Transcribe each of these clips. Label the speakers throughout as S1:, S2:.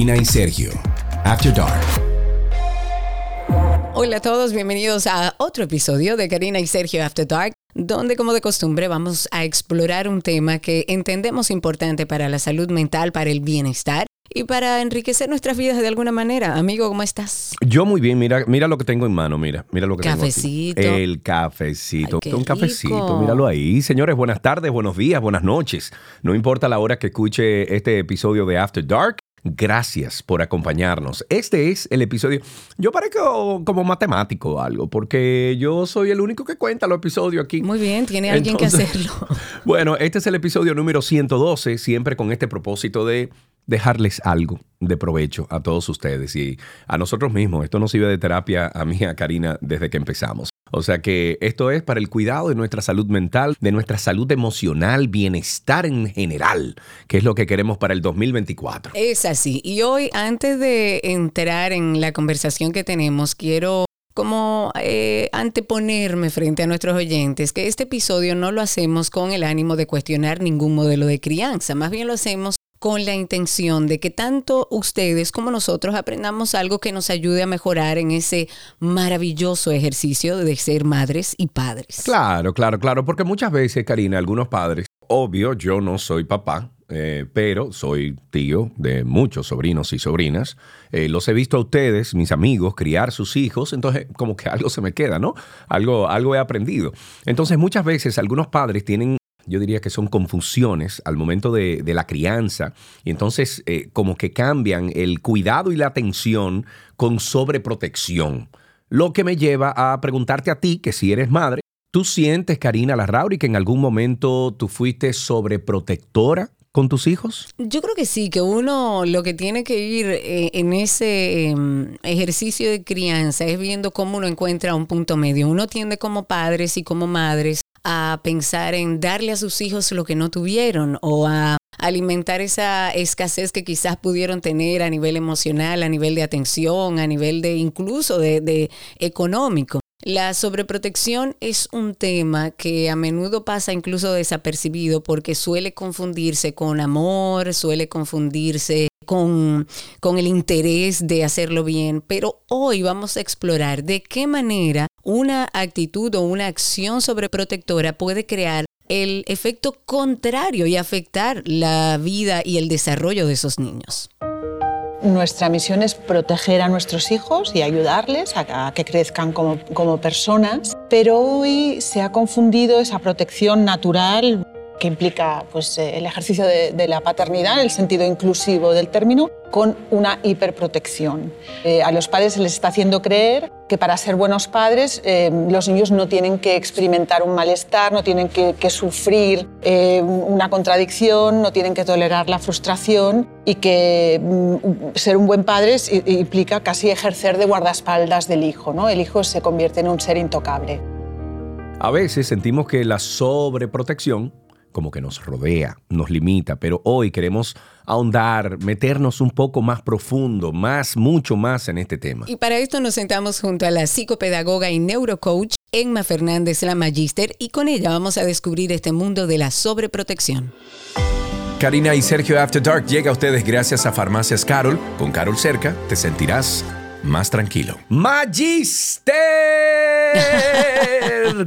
S1: Karina y Sergio, After Dark.
S2: Hola a todos, bienvenidos a otro episodio de Karina y Sergio After Dark, donde como de costumbre vamos a explorar un tema que entendemos importante para la salud mental, para el bienestar y para enriquecer nuestras vidas de alguna manera. Amigo, ¿cómo estás?
S3: Yo muy bien, mira, mira lo que tengo en mano, mira, mira lo que
S2: Cafecito.
S3: tengo aquí. El cafecito,
S2: Ay, qué
S3: un cafecito,
S2: rico.
S3: míralo ahí. Señores, buenas tardes, buenos días, buenas noches. No importa la hora que escuche este episodio de After Dark. Gracias por acompañarnos. Este es el episodio. Yo parezco como matemático o algo, porque yo soy el único que cuenta los episodios aquí.
S2: Muy bien, tiene alguien
S3: Entonces-
S2: que hacerlo.
S3: Bueno, este es el episodio número 112, siempre con este propósito de dejarles algo de provecho a todos ustedes y a nosotros mismos. Esto nos sirve de terapia a mí, a Karina, desde que empezamos. O sea que esto es para el cuidado de nuestra salud mental, de nuestra salud emocional, bienestar en general, que es lo que queremos para el 2024.
S2: Es así. Y hoy, antes de entrar en la conversación que tenemos, quiero como eh, anteponerme frente a nuestros oyentes que este episodio no lo hacemos con el ánimo de cuestionar ningún modelo de crianza, más bien lo hacemos con la intención de que tanto ustedes como nosotros aprendamos algo que nos ayude a mejorar en ese maravilloso ejercicio de ser madres y padres.
S3: Claro, claro, claro, porque muchas veces, Karina, algunos padres, obvio, yo no soy papá, eh, pero soy tío de muchos sobrinos y sobrinas. Eh, los he visto a ustedes, mis amigos, criar sus hijos, entonces como que algo se me queda, ¿no? Algo, algo he aprendido. Entonces muchas veces algunos padres tienen yo diría que son confusiones al momento de, la crianza y entonces eh, como que cambian el cuidado y la atención con sobreprotección. Lo que me lleva a preguntarte a ti, que si eres madre, ¿tú sientes, Karina Larrauri, que en algún momento tú fuiste sobreprotectora con tus hijos?
S2: Yo creo que sí, que uno lo que tiene que ir eh, en ese em, ejercicio de crianza es viendo cómo uno encuentra un punto medio. Uno tiende como padres y como madres a pensar en darle a sus hijos lo que no tuvieron o a alimentar esa escasez que quizás pudieron tener a nivel emocional, a nivel de atención, a nivel de incluso de, económico. La sobreprotección es un tema que a menudo pasa incluso desapercibido porque suele confundirse con amor, suele confundirse con, con el interés de hacerlo bien, pero hoy vamos a explorar de qué manera una actitud o una acción sobreprotectora puede crear el efecto contrario y afectar la vida y el desarrollo de esos niños.
S4: Nuestra misión es proteger a nuestros hijos y ayudarles a, que crezcan como, como personas, pero hoy se ha confundido esa protección natural que implica pues, eh, el ejercicio de, la paternidad, en el sentido inclusivo del término, con una hiperprotección. Eh, a los padres se les está haciendo creer que para ser buenos padres eh, los niños no tienen que experimentar un malestar, no tienen que, sufrir una contradicción, no tienen que tolerar la frustración y que mm, ser un buen padre implica casi ejercer de guardaespaldas del hijo. ¿no? El hijo se convierte en un ser intocable.
S3: A veces sentimos que la sobreprotección como que nos rodea, nos limita, pero hoy queremos ahondar, meternos un poco más profundo, más, mucho más en este tema.
S2: Y para esto nos sentamos junto a la psicopedagoga y neurocoach Emma Fernández, la Magister, y con ella vamos a descubrir este mundo de la sobreprotección.
S1: Karina y Sergio After Dark llega a ustedes gracias a Farmacias Carol. Con Carol cerca te sentirás más tranquilo.
S3: Magister,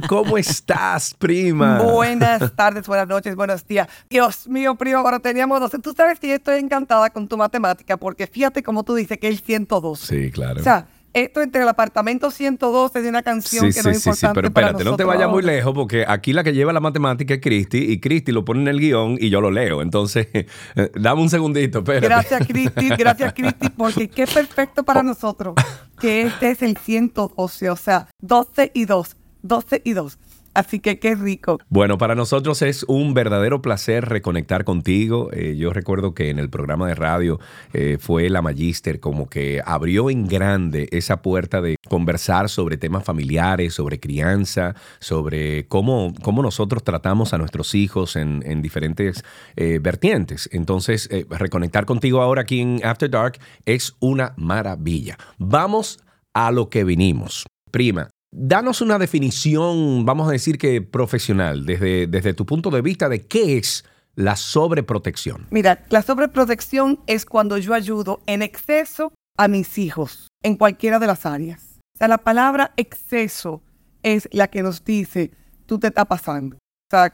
S3: ¿cómo estás, prima?
S5: Buenas tardes, buenas noches, buenos días. Dios mío, primo, ahora teníamos 12. Tú sabes que yo estoy encantada con tu matemática porque fíjate como tú dices que es 112.
S3: Sí, claro.
S5: O sea, esto entre el apartamento 112 de una canción
S3: Sí,
S5: que no
S3: sí,
S5: es
S3: sí, sí,
S5: importante
S3: pero espérate, no te vayas muy lejos porque aquí la que lleva la matemática es Cristi y Cristi lo pone en el guion y yo lo leo. Entonces, eh, dame un segundito, espérate.
S5: Gracias, Cristi, gracias, Cristi, porque qué perfecto
S3: Oh.
S5: para nosotros que este es el 112, o sea, 12 y 2, 12 y 2. Así que qué rico.
S3: Bueno, para nosotros es un verdadero placer reconectar contigo. Eh, yo recuerdo que en el programa de radio eh, fue la Magister como que abrió en grande esa puerta de conversar sobre temas familiares, sobre crianza, sobre cómo, cómo nosotros tratamos a nuestros hijos en, en diferentes eh, vertientes. Entonces, reconectar contigo ahora aquí en After Dark es una maravilla. Vamos a lo que vinimos. Prima, Danos una definición, vamos a decir que profesional, desde, desde tu punto de vista de qué es la sobreprotección?
S5: Mira, la sobreprotección es cuando yo ayudo en exceso a mis hijos en cualquiera de las áreas. O sea, la palabra exceso es la que nos dice, tú te estás pasando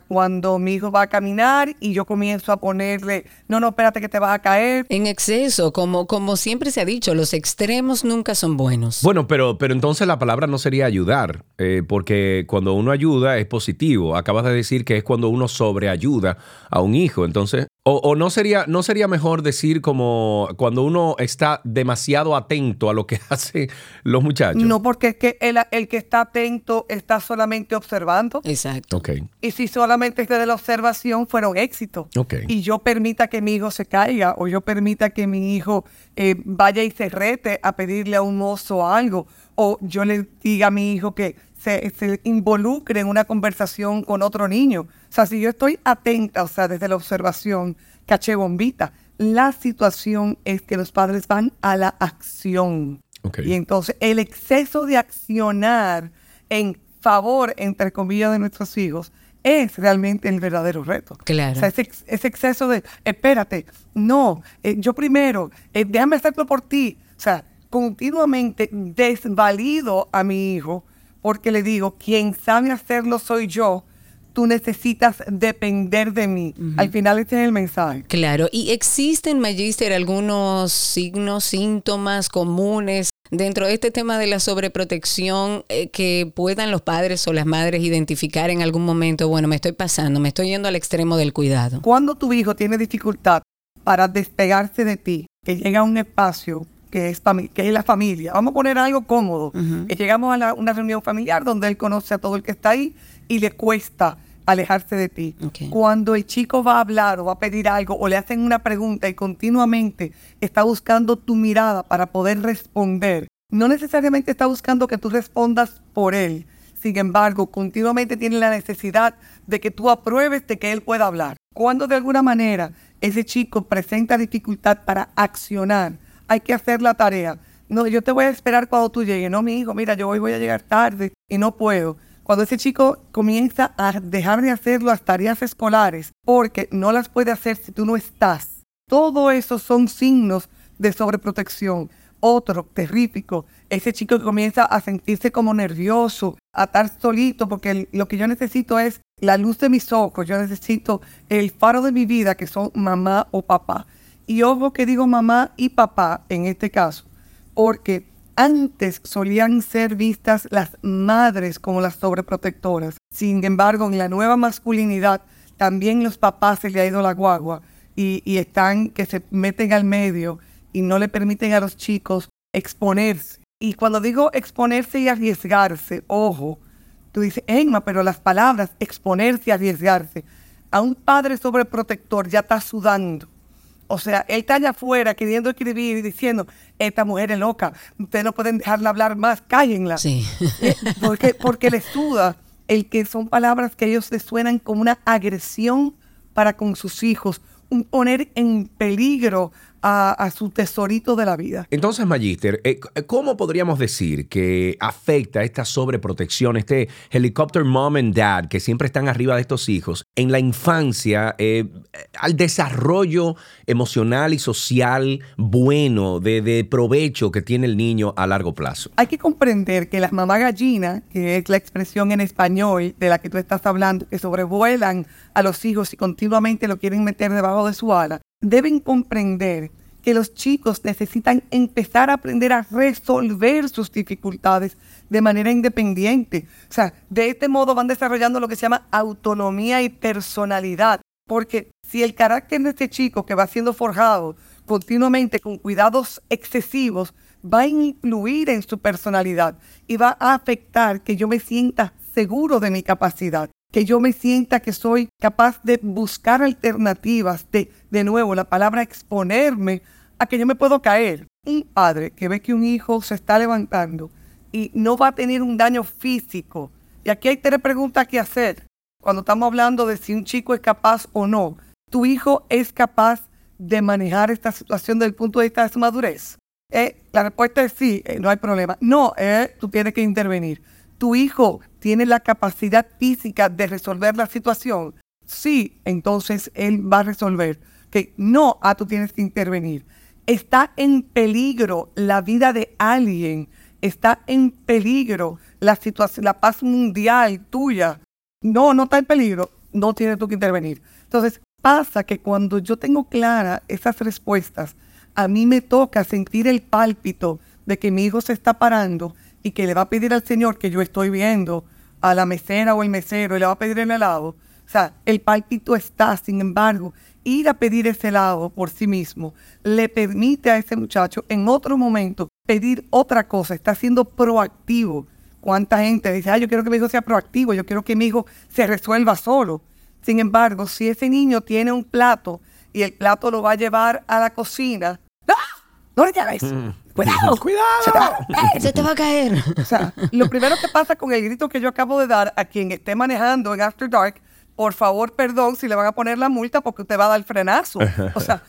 S5: cuando mi hijo va a caminar y yo comienzo a ponerle, no, no, espérate que te vas a caer.
S2: En exceso, como, como siempre se ha dicho, los extremos nunca son buenos.
S3: Bueno, pero, pero entonces la palabra no sería ayudar, eh, porque cuando uno ayuda es positivo. Acabas de decir que es cuando uno sobreayuda a un hijo. Entonces, o, no, sería, no sería mejor decir como cuando uno está demasiado atento a lo que hacen los muchachos.
S5: No, porque es que el, el que está atento está solamente observando.
S2: Exacto.
S3: Okay.
S5: Y si solamente desde la observación fuera un éxito.
S3: Okay.
S5: Y yo permita que mi hijo se caiga o yo permita que mi hijo eh, vaya y se rete a pedirle a un mozo algo o yo le diga a mi hijo que se, se, involucre en una conversación con otro niño. O sea, si yo estoy atenta, o sea, desde la observación, caché bombita, la situación es que los padres van a la acción. Y entonces el exceso de accionar en favor, entre comillas, de nuestros hijos es realmente el verdadero reto.
S2: Claro.
S5: O sea, ese, exceso de, espérate, no, eh, yo primero, eh, déjame hacerlo por ti. O sea, continuamente desvalido a mi hijo porque le digo, quien sabe hacerlo soy yo, tú necesitas depender de mí. Al final este es el mensaje.
S2: Claro, y existen, Magister, algunos signos, síntomas comunes dentro de este tema de la sobreprotección eh, que puedan los padres o las madres identificar en algún momento, bueno, me estoy pasando, me estoy yendo al extremo del cuidado.
S5: Cuando tu hijo tiene dificultad para despegarse de ti, que llega a un espacio que es, que es la familia. Vamos a poner algo cómodo. Que llegamos a una reunión familiar donde él conoce a todo el que está ahí y le cuesta alejarse de ti. Cuando el chico va a hablar o va a pedir algo o le hacen una pregunta y continuamente está buscando tu mirada para poder responder, no necesariamente está buscando que tú respondas por él. Sin embargo, continuamente tiene la necesidad de que tú apruebes de que él pueda hablar. Cuando de alguna manera ese chico presenta dificultad para accionar, hay que hacer la tarea. No, yo te voy a esperar cuando tú llegues. No, mi hijo, mira, yo hoy voy a llegar tarde y no puedo. Cuando ese chico comienza a dejar de hacer las tareas escolares porque no las puede hacer si tú no estás, todo eso son signos de sobreprotección. Otro terrífico, ese chico que comienza a sentirse como nervioso, a estar solito, porque lo que yo necesito es la luz de mis ojos, yo necesito el faro de mi vida, que son mamá o papá. Y ojo que digo mamá y papá en este caso, porque antes solían ser vistas las madres como las sobreprotectoras. Sin embargo, en la nueva masculinidad también los papás se le ha ido la guagua y, están que se meten al medio y no le permiten a los chicos exponerse. Y cuando digo exponerse y arriesgarse, ojo, tú dices, Emma, pero las palabras exponerse y arriesgarse, a un padre sobreprotector ya está sudando o sea, él está allá afuera queriendo escribir y diciendo, esta mujer es loca, ustedes no pueden dejarla hablar más, cállenla.
S2: Sí.
S5: Eh, porque, porque le suda el que son palabras que ellos les suenan como una agresión para con sus hijos, un poner en peligro a, su tesorito de la vida.
S3: Entonces, Magister, eh, ¿cómo podríamos decir que afecta esta sobreprotección, este helicopter mom and dad que siempre están arriba de estos hijos en la infancia eh, al desarrollo emocional y social bueno, de, de, provecho que tiene el niño a largo plazo?
S5: Hay que comprender que las mamá gallina, que es la expresión en español de la que tú estás hablando, que sobrevuelan a los hijos y continuamente lo quieren meter debajo de su ala, deben comprender que los chicos necesitan empezar a aprender a resolver sus dificultades de manera independiente. O sea, de este modo van desarrollando lo que se llama autonomía y personalidad. Porque si el carácter de este chico que va siendo forjado continuamente con cuidados excesivos, va a influir en su personalidad y va a afectar que yo me sienta seguro de mi capacidad que yo me sienta que soy capaz de buscar alternativas, de, de nuevo, la palabra exponerme a que yo me puedo caer. Un padre que ve que un hijo se está levantando y no va a tener un daño físico. Y aquí hay tres preguntas que hacer cuando estamos hablando de si un chico es capaz o no. ¿Tu hijo es capaz de manejar esta situación desde el punto de vista de su madurez? Eh, la respuesta es sí, eh, no hay problema. No, eh, tú tienes que intervenir tu hijo tiene la capacidad física de resolver la situación. sí, entonces él va a resolver. Que no, ah, tú tienes que intervenir. Está en peligro la vida de alguien, está en peligro la situación, la paz mundial tuya. No, no está en peligro, no tienes tú que intervenir. Entonces, pasa que cuando yo tengo clara esas respuestas, a mí me toca sentir el pálpito de que mi hijo se está parando y que le va a pedir al Señor que yo estoy viendo a la mesera o el mesero y le va a pedir el helado. O sea, el pálpito está, sin embargo, ir a pedir ese helado por sí mismo le permite a ese muchacho en otro momento pedir otra cosa, está siendo proactivo. ¿Cuánta gente dice, ah, yo quiero que mi hijo sea proactivo, yo quiero que mi hijo se resuelva solo? Sin embargo, si ese niño tiene un plato y el plato lo va a llevar a la cocina, ¡ah! no le llames. Mm. Cuidado,
S3: cuidado.
S2: Se te, va, a caer.
S5: O sea, lo primero que pasa con el grito que yo acabo de dar a quien esté manejando en After Dark, por favor, perdón si le van a poner la multa porque usted va a dar el frenazo. O sea,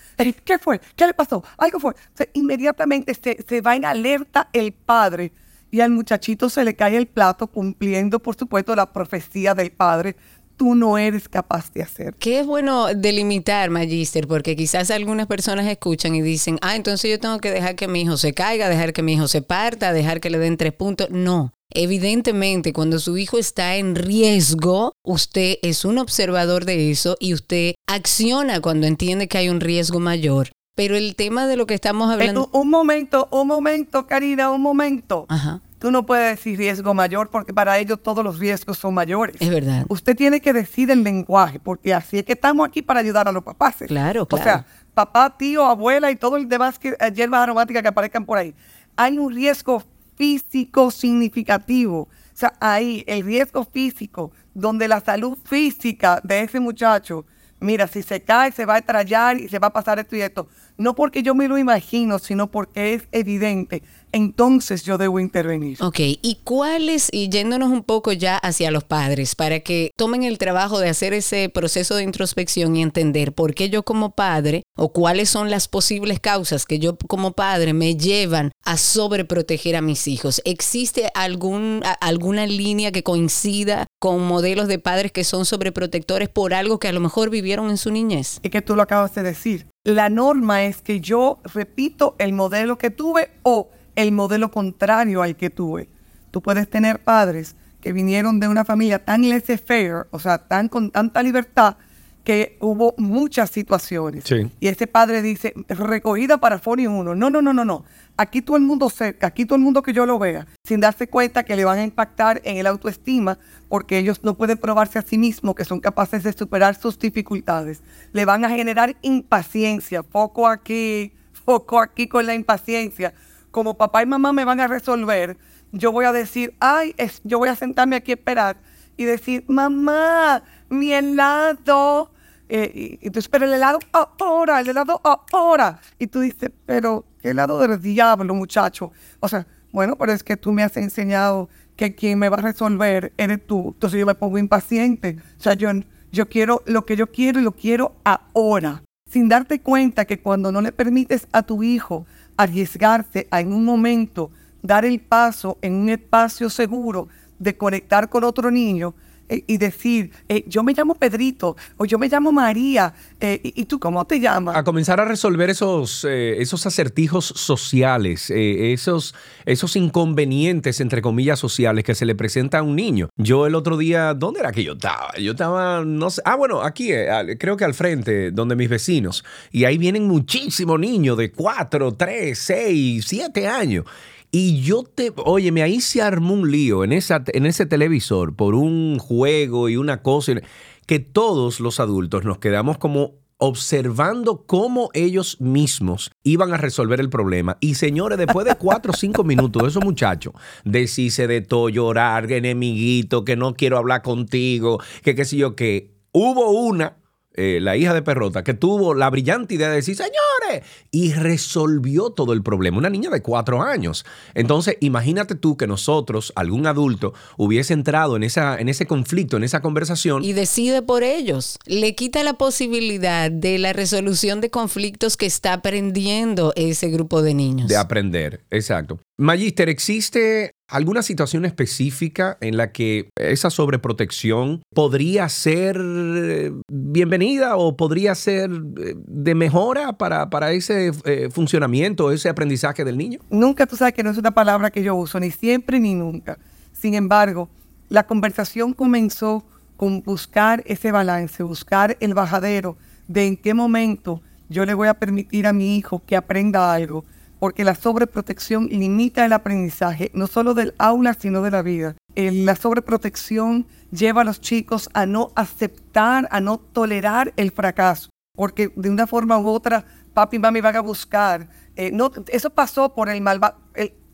S5: ¿qué fue? ¿Qué le pasó? Algo fue. inmediatamente se, se va en alerta el padre y al muchachito se le cae el plato cumpliendo, por supuesto, la profecía del padre tú no eres capaz de hacer.
S2: Qué es bueno delimitar, Magister, porque quizás algunas personas escuchan y dicen, ah, entonces yo tengo que dejar que mi hijo se caiga, dejar que mi hijo se parta, dejar que le den tres puntos. No. Evidentemente, cuando su hijo está en riesgo, usted es un observador de eso y usted acciona cuando entiende que hay un riesgo mayor. Pero el tema de lo que estamos hablando...
S5: un momento, un momento, Karina, un momento. Ajá. Tú no puedes decir riesgo mayor porque para ellos todos los riesgos son mayores.
S2: Es verdad.
S5: Usted tiene que decir el lenguaje porque así es que estamos aquí para ayudar a los papás.
S2: Claro, claro.
S5: O sea, papá, tío, abuela y todo el demás que, eh, hierbas aromáticas que aparezcan por ahí. Hay un riesgo físico significativo. O sea, ahí el riesgo físico, donde la salud física de ese muchacho, mira, si se cae, se va a estrellar y se va a pasar esto y esto. No porque yo me lo imagino, sino porque es evidente entonces yo debo intervenir.
S2: Ok, ¿y cuáles, y yéndonos un poco ya hacia los padres, para que tomen el trabajo de hacer ese proceso de introspección y entender por qué yo como padre o cuáles son las posibles causas que yo como padre me llevan a sobreproteger a mis hijos? ¿Existe algún, alguna línea que coincida con modelos de padres que son sobreprotectores por algo que a lo mejor vivieron en su niñez?
S5: Y que tú lo acabas de decir. La norma es que yo repito el modelo que tuve o el modelo contrario al que tuve. Tú puedes tener padres que vinieron de una familia tan laissez-faire, o sea, tan con tanta libertad, que hubo muchas situaciones. Y ese padre dice, recogida para Foni 1. No, no, no, no, no. Aquí todo el mundo cerca, aquí todo el mundo que yo lo vea, sin darse cuenta que le van a impactar en el autoestima, porque ellos no pueden probarse a sí mismos que son capaces de superar sus dificultades. Le van a generar impaciencia, poco aquí, poco aquí con la impaciencia como papá y mamá me van a resolver, yo voy a decir, ay, es, yo voy a sentarme aquí a esperar y decir, mamá, mi helado. Eh, y, tú esperas el helado ahora, el helado ahora. Y tú dices, pero qué helado del diablo, muchacho. O sea, bueno, pero es que tú me has enseñado que quien me va a resolver eres tú. Entonces yo me pongo impaciente. O sea, yo, yo quiero lo que yo quiero y lo quiero ahora. Sin darte cuenta que cuando no le permites a tu hijo arriesgarse a en un momento dar el paso en un espacio seguro de conectar con otro niño eh, y decir, eh, yo me llamo Pedrito o yo me llamo María, eh, y, tú cómo te llamas?
S3: A comenzar a resolver esos, esos acertijos sociales, esos, esos inconvenientes, entre comillas, sociales que se le presenta a un niño. Yo el otro día, ¿dónde era que yo estaba? Yo estaba, no sé, ah, bueno, aquí, creo que al frente, donde mis vecinos, y ahí vienen muchísimos niños de 4, 3, 6, 7 años. Y yo te, óyeme, ahí se armó un lío en, esa, en ese televisor por un juego y una cosa, que todos los adultos nos quedamos como observando cómo ellos mismos iban a resolver el problema. Y señores, después de cuatro o cinco minutos, esos muchachos, decirse de todo, llorar, enemiguito, que no quiero hablar contigo, que qué sé yo, que hubo una eh, la hija de Perrota, que tuvo la brillante idea de decir, señores, y resolvió todo el problema. Una niña de cuatro años. Entonces, imagínate tú que nosotros, algún adulto, hubiese entrado en, esa, en ese conflicto, en esa conversación.
S2: Y decide por ellos. Le quita la posibilidad de la resolución de conflictos que está aprendiendo ese grupo de niños.
S3: De aprender, exacto. Magister, ¿existe alguna situación específica en la que esa sobreprotección podría ser eh, bienvenida o podría ser eh, de mejora para, para ese eh, funcionamiento, ese aprendizaje del niño?
S5: Nunca, tú sabes que no es una palabra que yo uso, ni siempre ni nunca. Sin embargo, la conversación comenzó con buscar ese balance, buscar el bajadero de en qué momento yo le voy a permitir a mi hijo que aprenda algo, porque la sobreprotección limita el aprendizaje, no solo del aula, sino de la vida. la sobreprotección lleva a los chicos a no aceptar, a no tolerar el fracaso, porque de una forma u otra, papi y mami van a buscar. Eh, no, eso pasó por el malvado,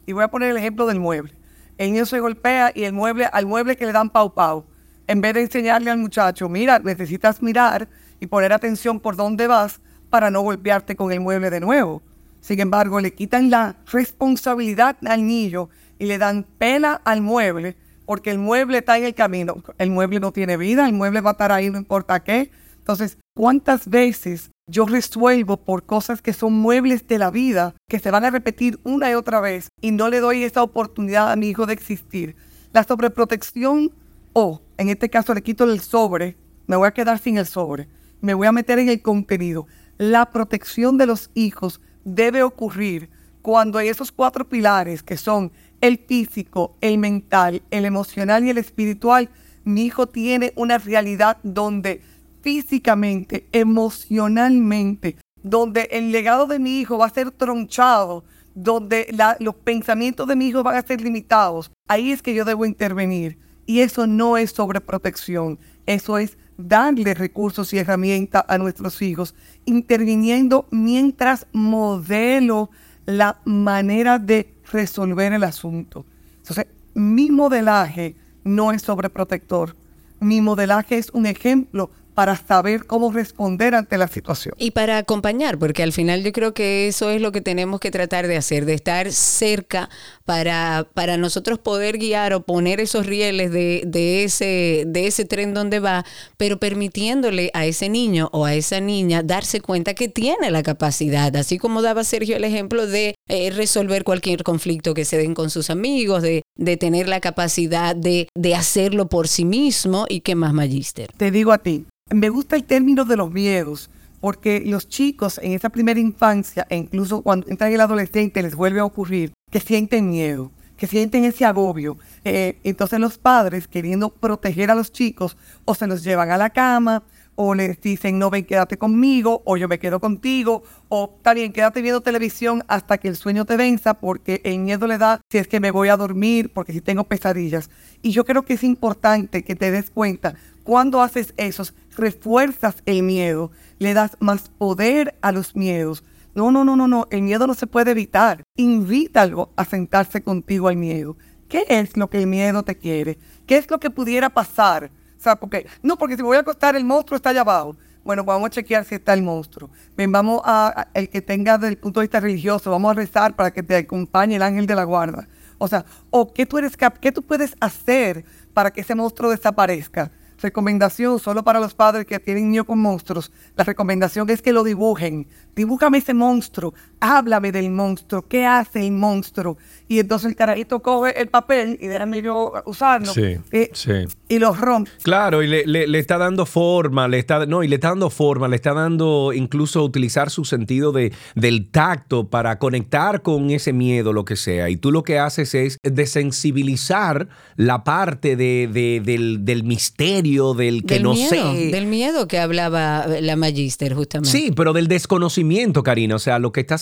S5: y voy a poner el ejemplo del mueble. El niño se golpea y el mueble, al mueble que le dan pau pau, en vez de enseñarle al muchacho, mira, necesitas mirar y poner atención por dónde vas para no golpearte con el mueble de nuevo. Sin embargo, le quitan la responsabilidad al niño y le dan pena al mueble porque el mueble está en el camino. El mueble no tiene vida, el mueble va a estar ahí no importa qué. Entonces, ¿cuántas veces yo resuelvo por cosas que son muebles de la vida, que se van a repetir una y otra vez y no le doy esa oportunidad a mi hijo de existir? La sobreprotección o, en este caso, le quito el sobre, me voy a quedar sin el sobre, me voy a meter en el contenido. La protección de los hijos debe ocurrir cuando hay esos cuatro pilares que son el físico, el mental, el emocional y el espiritual, mi hijo tiene una realidad donde físicamente, emocionalmente, donde el legado de mi hijo va a ser tronchado, donde los pensamientos de mi hijo van a ser limitados, ahí es que yo debo intervenir. Y eso no es sobreprotección, eso es darle recursos y herramientas a nuestros hijos, interviniendo mientras modelo la manera de resolver el asunto. Entonces, mi modelaje no es sobreprotector. Mi modelaje es un ejemplo para saber cómo responder ante la situación.
S2: Y para acompañar, porque al final yo creo que eso es lo que tenemos que tratar de hacer, de estar cerca para, para nosotros poder guiar o poner esos rieles de, de, ese, de ese tren donde va, pero permitiéndole a ese niño o a esa niña darse cuenta que tiene la capacidad, así como daba Sergio el ejemplo de eh, resolver cualquier conflicto que se den con sus amigos, de, de tener la capacidad de, de hacerlo por sí mismo y qué más, Magister.
S5: Te digo a ti, me gusta el término de los miedos, porque los chicos en esa primera infancia, e incluso cuando entran en el adolescente, les vuelve a ocurrir que sienten miedo, que sienten ese agobio. Eh, entonces los padres, queriendo proteger a los chicos, o se los llevan a la cama, o les dicen, no ven, quédate conmigo, o yo me quedo contigo, o bien, quédate viendo televisión hasta que el sueño te venza, porque el miedo le da si es que me voy a dormir, porque si tengo pesadillas. Y yo creo que es importante que te des cuenta, cuando haces eso, refuerzas el miedo, le das más poder a los miedos. No, no, no, no, no, el miedo no se puede evitar. Invítalo a sentarse contigo al miedo. ¿Qué es lo que el miedo te quiere? ¿Qué es lo que pudiera pasar? O sea, porque, no, porque si me voy a acostar, el monstruo está allá abajo. Bueno, vamos a chequear si está el monstruo. Ven, vamos a, el que tenga desde el punto de vista religioso, vamos a rezar para que te acompañe el ángel de la guarda. O sea, o qué tú eres qué tú puedes hacer para que ese monstruo desaparezca. Recomendación solo para los padres que tienen niños con monstruos. La recomendación es que lo dibujen. Dibújame ese monstruo. Háblame del monstruo. ¿Qué hace el monstruo? Y entonces el carajito coge el papel y déjame yo usarlo. Sí, eh, sí. Y lo rompe.
S3: Claro, y le, está dando forma, le está, no, y le está dando forma, le está dando incluso utilizar su sentido de, del tacto para conectar con ese miedo, lo que sea. Y tú lo que haces es desensibilizar la parte de, del, del misterio del que no sé.
S2: Del miedo que hablaba la Magister, justamente.
S3: Sí, pero del desconocimiento, Karina. O sea, lo que está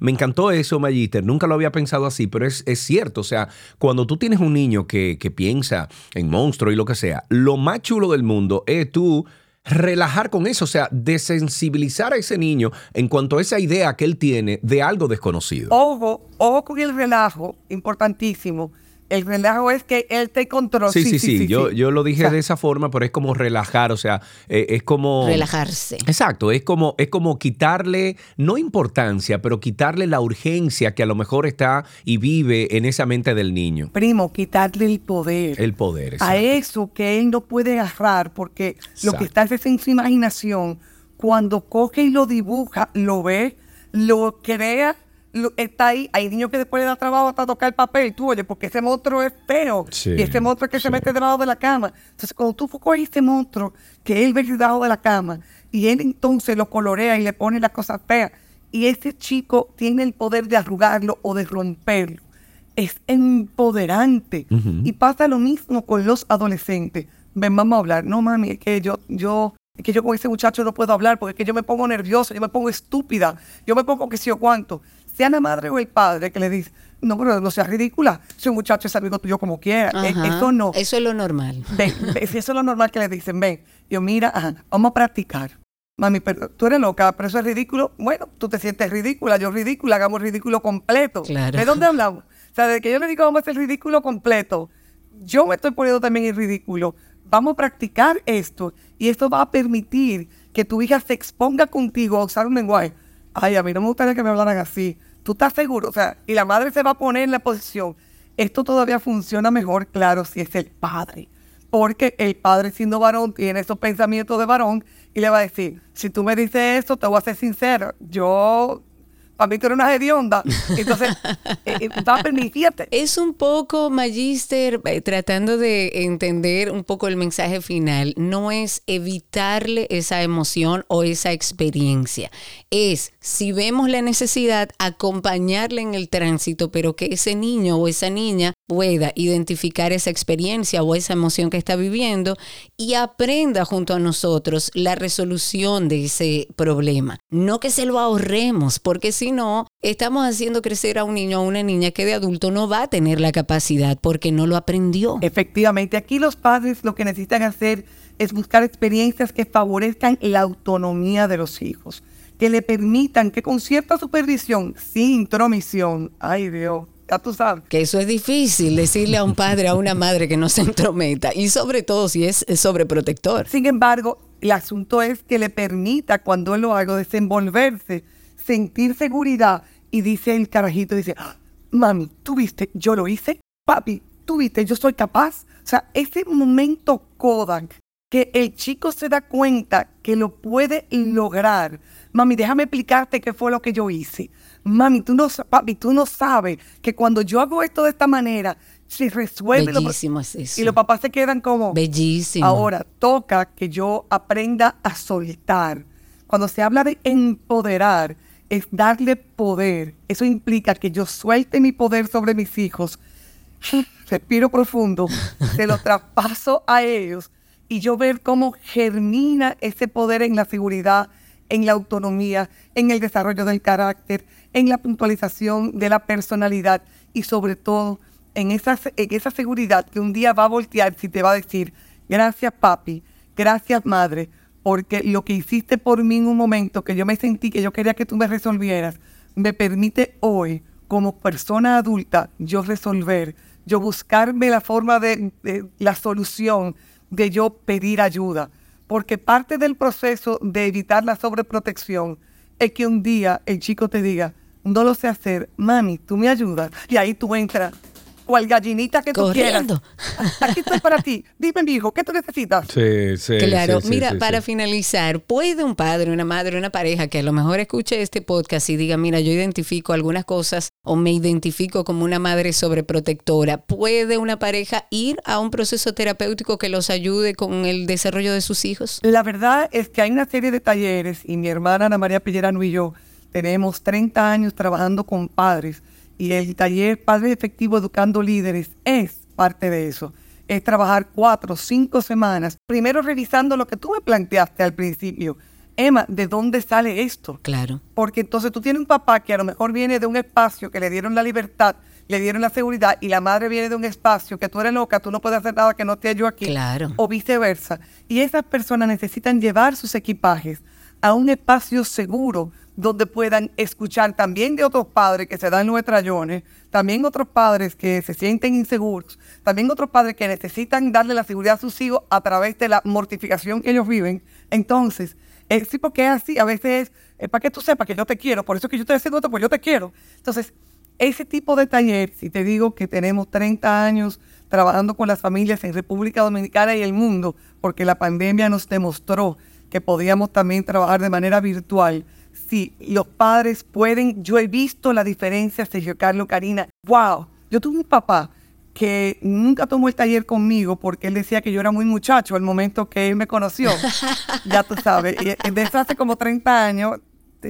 S3: me encantó eso, Magister. Nunca lo había pensado así, pero es, cierto. O sea, cuando tú tienes un niño que, que piensa en monstruo y lo que sea, lo más chulo del mundo es tú relajar con eso, o sea, desensibilizar a ese niño en cuanto a esa idea que él tiene de algo desconocido.
S5: Ojo, ojo con el relajo, importantísimo el relajo es que él te controla.
S3: Sí, sí, sí, yo, yo lo dije de esa forma, pero es como relajar, o sea, eh, es como...
S2: Relajarse.
S3: Exacto, es como, es como quitarle, no importancia, pero quitarle la urgencia que a lo mejor está y vive en esa mente del niño.
S5: Primo, quitarle el poder.
S3: El poder,
S5: exacto. A eso que él no puede agarrar, porque lo que está es en su imaginación, cuando coge y lo dibuja, lo ve, lo crea está ahí. Hay niños que después le da trabajo hasta tocar el papel. Tú, oye, porque ese monstruo es feo. y ese monstruo es que se mete debajo de la cama. Entonces, cuando tú coges ese monstruo que él ve debajo de la cama y él entonces lo colorea y le pone las cosas feas, y ese chico tiene el poder de arrugarlo o de romperlo. Es empoderante. Y pasa lo mismo con los adolescentes. Ven, vamos a hablar. No, mami, es que yo, yo es que yo con ese muchacho no puedo hablar porque es que yo me pongo nerviosa, yo me pongo estúpida, yo me pongo que si yo cuánto. Sea la madre o el padre que le dice, no, pero no seas ridícula, si un muchacho es amigo tuyo como quiera. E, eso no.
S2: Eso es lo normal.
S5: Ven, eso es lo normal que le dicen, ven, yo mira, vamos a practicar. Mami, pero tú eres loca, pero eso es ridículo. Bueno, tú te sientes ridícula, yo ridícula, hagamos ridículo completo. ¿De dónde hablamos? O sea, de que yo le digo vamos a hacer ridículo completo, yo me estoy poniendo también en ridículo vamos a practicar esto y esto va a permitir que tu hija se exponga contigo a usar un lenguaje. Ay, a mí no me gustaría que me hablaran así. ¿Tú estás seguro? O sea, y la madre se va a poner en la posición. Esto todavía funciona mejor, claro, si es el padre. Porque el padre siendo varón tiene esos pensamientos de varón y le va a decir, si tú me dices esto, te voy a ser sincero, yo para mí tú eres una hedionda. Entonces, eh, eh, va a permitirte.
S2: Es un poco, Magister, eh, tratando de entender un poco el mensaje final. No es evitarle esa emoción o esa experiencia. Es, si vemos la necesidad, acompañarle en el tránsito, pero que ese niño o esa niña pueda identificar esa experiencia o esa emoción que está viviendo y aprenda junto a nosotros la resolución de ese problema. No que se lo ahorremos, porque si no, estamos haciendo crecer a un niño o una niña que de adulto no va a tener la capacidad porque no lo aprendió.
S5: Efectivamente, aquí los padres lo que necesitan hacer es buscar experiencias que favorezcan la autonomía de los hijos, que le permitan que con cierta supervisión, sin intromisión, ay Dios, ya tú sabes.
S2: Que eso es difícil decirle a un padre, a una madre que no se entrometa, y sobre todo si es sobreprotector.
S5: Sin embargo, el asunto es que le permita cuando él lo haga desenvolverse sentir seguridad y dice el carajito, dice, ah, mami, tú viste, yo lo hice, papi, tú viste, yo soy capaz. O sea, ese momento Kodak que el chico se da cuenta que lo puede lograr. Mami, déjame explicarte qué fue lo que yo hice. Mami, tú no, papi, tú no sabes que cuando yo hago esto de esta manera, se resuelve.
S2: Bellísimo es eso.
S5: Y los papás se quedan como...
S2: Bellísimo.
S5: Ahora, toca que yo aprenda a soltar. Cuando se habla de empoderar, es darle poder. Eso implica que yo suelte mi poder sobre mis hijos, respiro profundo, se lo traspaso a ellos y yo ver cómo germina ese poder en la seguridad, en la autonomía, en el desarrollo del carácter, en la puntualización de la personalidad y sobre todo en esa, en esa seguridad que un día va a voltear y te va a decir, gracias papi, gracias madre, porque lo que hiciste por mí en un momento que yo me sentí que yo quería que tú me resolvieras, me permite hoy, como persona adulta, yo resolver, yo buscarme la forma de, la solución, de yo pedir ayuda. Porque parte del proceso de evitar la sobreprotección es que un día el chico te diga, no lo sé hacer, mami, tú me ayudas. Y ahí tú entras cual gallinita que tú quieras. Aquí estoy para ti. Dime, mi hijo, ¿qué tú necesitas?
S3: Sí, sí.
S2: Claro, mira, para finalizar, ¿puede un padre, una madre, una pareja que a lo mejor escuche este podcast y diga, mira, yo identifico algunas cosas o me identifico como una madre sobreprotectora, ¿puede una pareja ir a un proceso terapéutico que los ayude con el desarrollo de sus hijos?
S5: La verdad es que hay una serie de talleres y mi hermana Ana María Pillerano y yo tenemos 30 años trabajando con padres y el taller Padre Efectivo Educando Líderes es parte de eso. Es trabajar cuatro, o cinco semanas, primero revisando lo que tú me planteaste al principio. Emma, ¿de dónde sale esto?
S2: Claro.
S5: Porque entonces tú tienes un papá que a lo mejor viene de un espacio que le dieron la libertad, le dieron la seguridad, y la madre viene de un espacio que tú eres loca, tú no puedes hacer nada que no esté yo aquí.
S2: Claro.
S5: O viceversa. Y esas personas necesitan llevar sus equipajes a un espacio seguro donde puedan escuchar también de otros padres que se dan los trayones, también otros padres que se sienten inseguros, también otros padres que necesitan darle la seguridad a sus hijos a través de la mortificación que ellos viven. Entonces, eh, sí, porque es así, a veces es para que tú sepas que yo te quiero, por eso que yo estoy haciendo esto, pues yo te quiero. Entonces, ese tipo de taller, si te digo que tenemos 30 años trabajando con las familias en República Dominicana y el mundo, porque la pandemia nos demostró que podíamos también trabajar de manera virtual, si los padres pueden, yo he visto la diferencia, Sergio Carlos, Karina, wow, yo tuve un papá que nunca tomó el taller conmigo porque él decía que yo era muy muchacho al momento que él me conoció. ya tú sabes, desde hace como 30 años,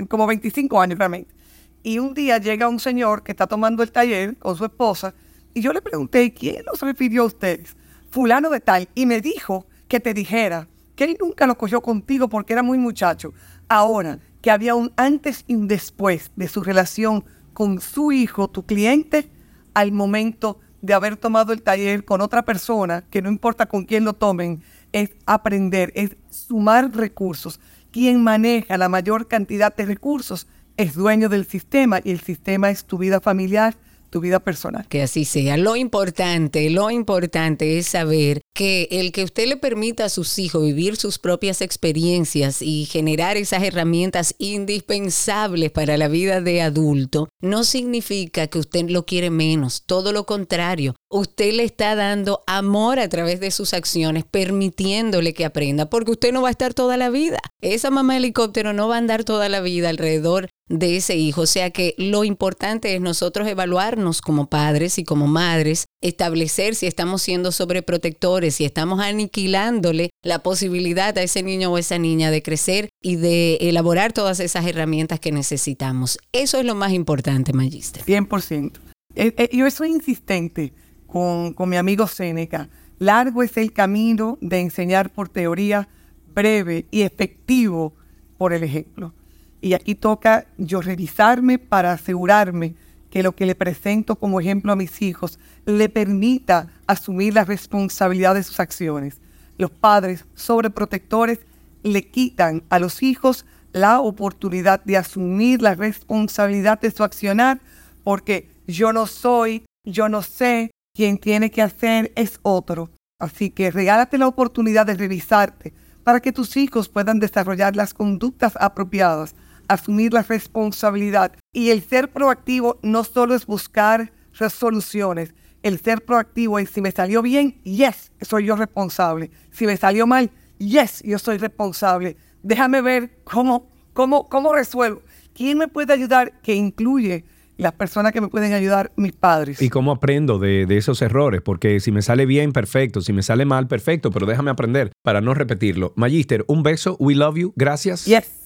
S5: como 25 años realmente. Y un día llega un señor que está tomando el taller con su esposa y yo le pregunté, ¿quién nos refirió a ustedes? Fulano de tal. Y me dijo que te dijera que él nunca lo cogió contigo porque era muy muchacho. Ahora, que había un antes y un después de su relación con su hijo, tu cliente, al momento de haber tomado el taller con otra persona, que no importa con quién lo tomen, es aprender, es sumar recursos. Quien maneja la mayor cantidad de recursos es dueño del sistema y el sistema es tu vida familiar, tu vida personal.
S2: Que así sea. Lo importante, lo importante es saber que el que usted le permita a sus hijos vivir sus propias experiencias y generar esas herramientas indispensables para la vida de adulto, no significa que usted lo quiere menos, todo lo contrario. Usted le está dando amor a través de sus acciones, permitiéndole que aprenda, porque usted no va a estar toda la vida. Esa mamá helicóptero no va a andar toda la vida alrededor de ese hijo. O sea que lo importante es nosotros evaluarnos como padres y como madres, establecer si estamos siendo sobreprotectores si estamos aniquilándole la posibilidad a ese niño o esa niña de crecer y de elaborar todas esas herramientas que necesitamos. Eso es lo más importante, Magister.
S5: 100%. Eh, eh, yo soy insistente con, con mi amigo Seneca. Largo es el camino de enseñar por teoría, breve y efectivo por el ejemplo. Y aquí toca yo revisarme para asegurarme que lo que le presento como ejemplo a mis hijos le permita asumir la responsabilidad de sus acciones. Los padres sobreprotectores le quitan a los hijos la oportunidad de asumir la responsabilidad de su accionar porque yo no soy, yo no sé, quien tiene que hacer es otro. Así que regálate la oportunidad de revisarte para que tus hijos puedan desarrollar las conductas apropiadas asumir la responsabilidad. Y el ser proactivo no solo es buscar resoluciones, el ser proactivo es si me salió bien, yes, soy yo responsable. Si me salió mal, yes, yo soy responsable. Déjame ver cómo, cómo, cómo resuelvo. ¿Quién me puede ayudar? Que incluye las personas que me pueden ayudar, mis padres.
S3: ¿Y cómo aprendo de, de, esos errores? Porque si me sale bien, perfecto. Si me sale mal, perfecto. Pero déjame aprender para no repetirlo. Magister, un beso. We love you. Gracias.
S5: Yes.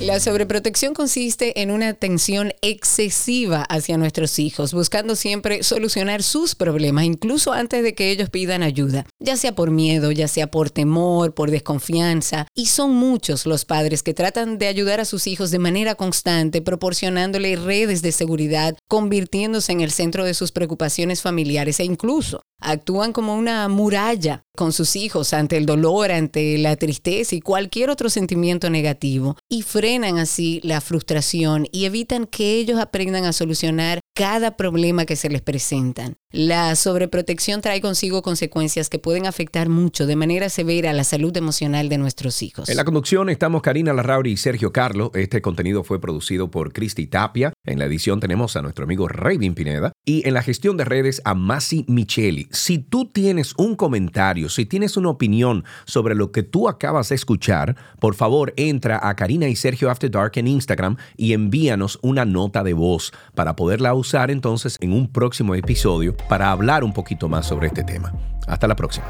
S2: La sobreprotección consiste en una atención excesiva hacia nuestros hijos, buscando siempre solucionar sus problemas, incluso antes de que ellos pidan ayuda, ya sea por miedo, ya sea por temor, por desconfianza. Y son muchos los padres que tratan de ayudar a sus hijos de manera constante, proporcionándole redes de seguridad, convirtiéndose en el centro de sus preocupaciones familiares e incluso actúan como una muralla con sus hijos ante el dolor, ante la tristeza y cualquier otro sentimiento negativo y frenan así la frustración y evitan que ellos aprendan a solucionar cada problema que se les presentan. La sobreprotección trae consigo consecuencias que pueden afectar mucho de manera severa la salud emocional de nuestros hijos.
S3: En la conducción estamos Karina Larrauri y Sergio Carlo. Este contenido fue producido por Cristi Tapia. En la edición tenemos a nuestro amigo Raven Pineda y en la gestión de redes a Masi Micheli. Si tú tienes un comentario, si tienes una opinión sobre lo que tú acabas de escuchar, por favor entra a Karina y Sergio After Dark en Instagram y envíanos una nota de voz para poderla usar usar entonces en un próximo episodio para hablar un poquito más sobre este tema. Hasta la próxima.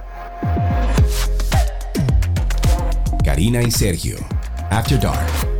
S1: Karina y Sergio, After Dark.